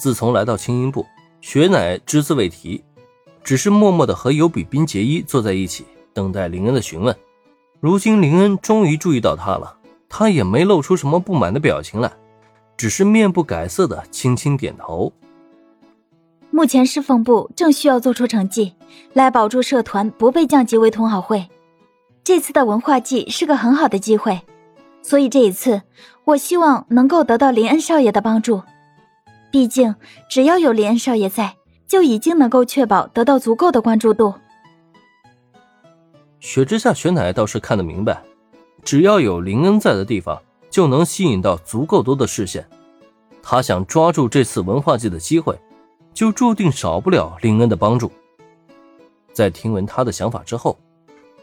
自从来到青音部，雪乃只字未提，只是默默的和尤比宾结衣坐在一起，等待林恩的询问。如今林恩终于注意到他了，他也没露出什么不满的表情来，只是面不改色的轻轻点头。目前侍奉部正需要做出成绩，来保住社团不被降级为同好会。这次的文化祭是个很好的机会，所以这一次我希望能够得到林恩少爷的帮助。毕竟只要有林恩少爷在，就已经能够确保得到足够的关注度。雪之下，雪乃倒是看得明白，只要有林恩在的地方，就能吸引到足够多的视线。他想抓住这次文化祭的机会，就注定少不了林恩的帮助。在听闻他的想法之后，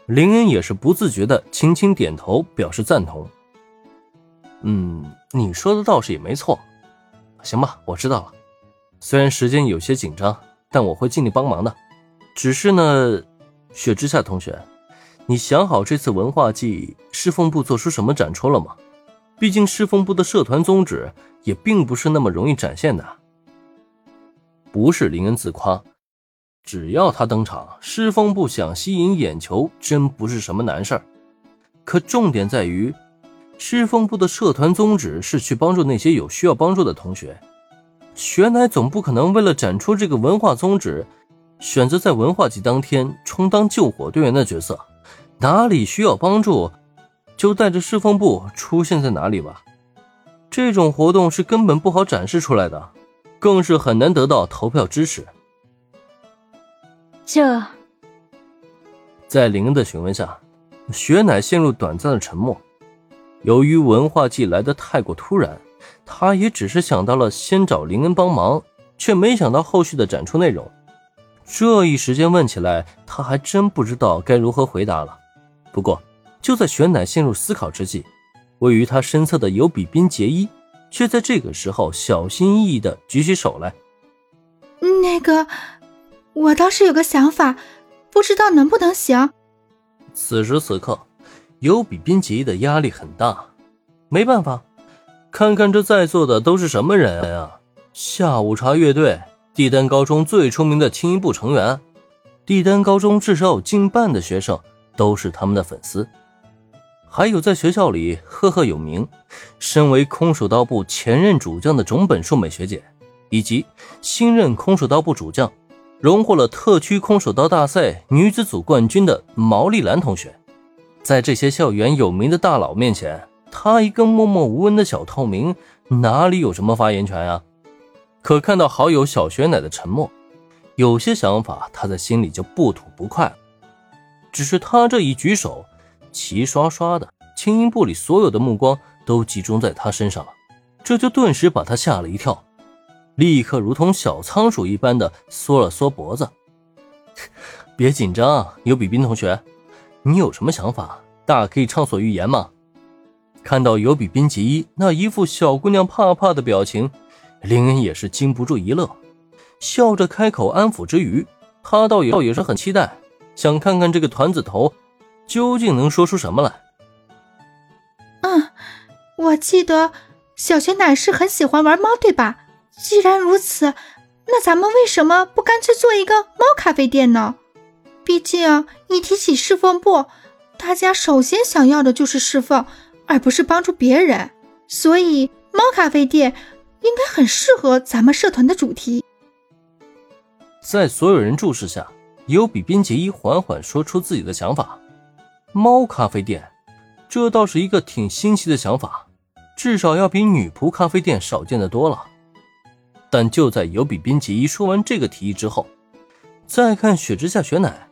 林恩也是不自觉的轻轻点头，表示赞同。嗯，你说的倒是也没错。行吧，我知道了。虽然时间有些紧张，但我会尽力帮忙的。只是呢，雪之下同学。你想好这次文化祭侍奉部做出什么展出了吗？毕竟侍奉部的社团宗旨也并不是那么容易展现的。不是林恩自夸，只要他登场，侍奉部想吸引眼球真不是什么难事儿。可重点在于，侍奉部的社团宗旨是去帮助那些有需要帮助的同学。学乃总不可能为了展出这个文化宗旨，选择在文化祭当天充当救火队员的角色。哪里需要帮助，就带着侍奉部出现在哪里吧。这种活动是根本不好展示出来的，更是很难得到投票支持。这，在林恩的询问下，雪乃陷入短暂的沉默。由于文化祭来的太过突然，他也只是想到了先找林恩帮忙，却没想到后续的展出内容。这一时间问起来，他还真不知道该如何回答了。不过，就在玄乃陷入思考之际，位于他身侧的尤比宾结衣却在这个时候小心翼翼地举起手来。那个，我倒是有个想法，不知道能不能行。此时此刻，尤比宾结衣的压力很大，没办法，看看这在座的都是什么人啊？下午茶乐队，帝丹高中最出名的青衣部成员，帝丹高中至少有近半的学生。都是他们的粉丝，还有在学校里赫赫有名，身为空手道部前任主将的种本树美学姐，以及新任空手道部主将，荣获了特区空手道大赛女子组冠军的毛利兰同学。在这些校园有名的大佬面前，他一个默默无闻的小透明，哪里有什么发言权啊？可看到好友小雪乃的沉默，有些想法他在心里就不吐不快。只是他这一举手，齐刷刷的青音部里所有的目光都集中在他身上了，这就顿时把他吓了一跳，立刻如同小仓鼠一般的缩了缩脖子。别紧张，尤比冰同学，你有什么想法，大可以畅所欲言嘛。看到尤比冰吉一那一副小姑娘怕怕的表情，林恩也是禁不住一乐，笑着开口安抚之余，他倒也倒也是很期待。想看看这个团子头究竟能说出什么来。嗯，我记得小学乃是很喜欢玩猫，对吧？既然如此，那咱们为什么不干脆做一个猫咖啡店呢？毕竟一提起侍奉部，大家首先想要的就是侍奉，而不是帮助别人。所以猫咖啡店应该很适合咱们社团的主题。在所有人注视下。尤比冰结衣缓缓说出自己的想法：“猫咖啡店，这倒是一个挺新奇的想法，至少要比女仆咖啡店少见的多了。”但就在尤比冰结衣说完这个提议之后，再看雪之下雪乃，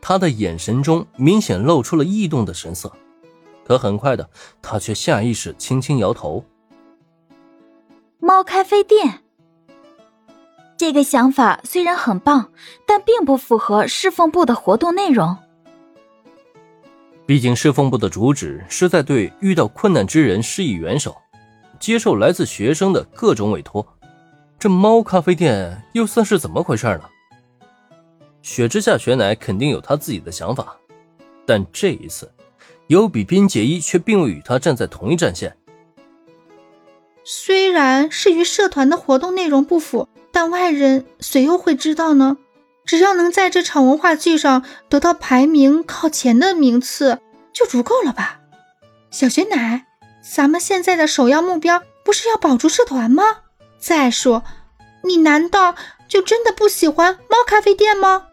他的眼神中明显露出了异动的神色，可很快的，他却下意识轻轻摇头：“猫咖啡店。”这个想法虽然很棒，但并不符合侍奉部的活动内容。毕竟侍奉部的主旨是在对遇到困难之人施以援手，接受来自学生的各种委托。这猫咖啡店又算是怎么回事呢？雪之下雪乃肯定有他自己的想法，但这一次，尤比冰结衣却并未与他站在同一战线。虽然是与社团的活动内容不符，但外人谁又会知道呢？只要能在这场文化祭上得到排名靠前的名次，就足够了吧？小雪乃，咱们现在的首要目标不是要保住社团吗？再说，你难道就真的不喜欢猫咖啡店吗？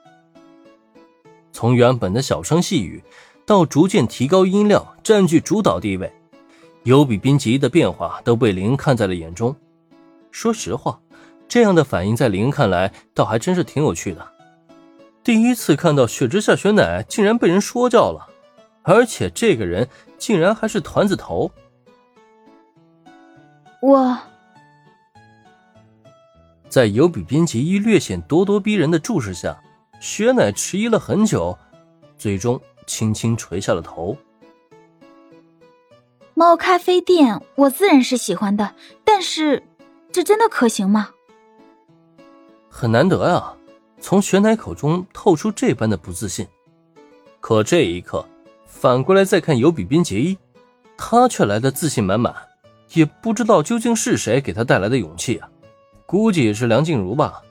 从原本的小声细语，到逐渐提高音量，占据主导地位，尤比滨崎的变化都被林看在了眼中。说实话，这样的反应在林看来，倒还真是挺有趣的。第一次看到雪之下雪乃竟然被人说教了，而且这个人竟然还是团子头。我。在尤比滨崎一略显咄咄逼人的注视下，雪乃迟疑了很久，最终轻轻垂下了头。猫咖啡店，我自然是喜欢的，但是这真的可行吗？很难得啊，从雪乃口中透出这般的不自信。可这一刻，反过来再看尤比宾杰伊，他却来的自信满满，也不知道究竟是谁给他带来的勇气啊。估计是梁静茹吧。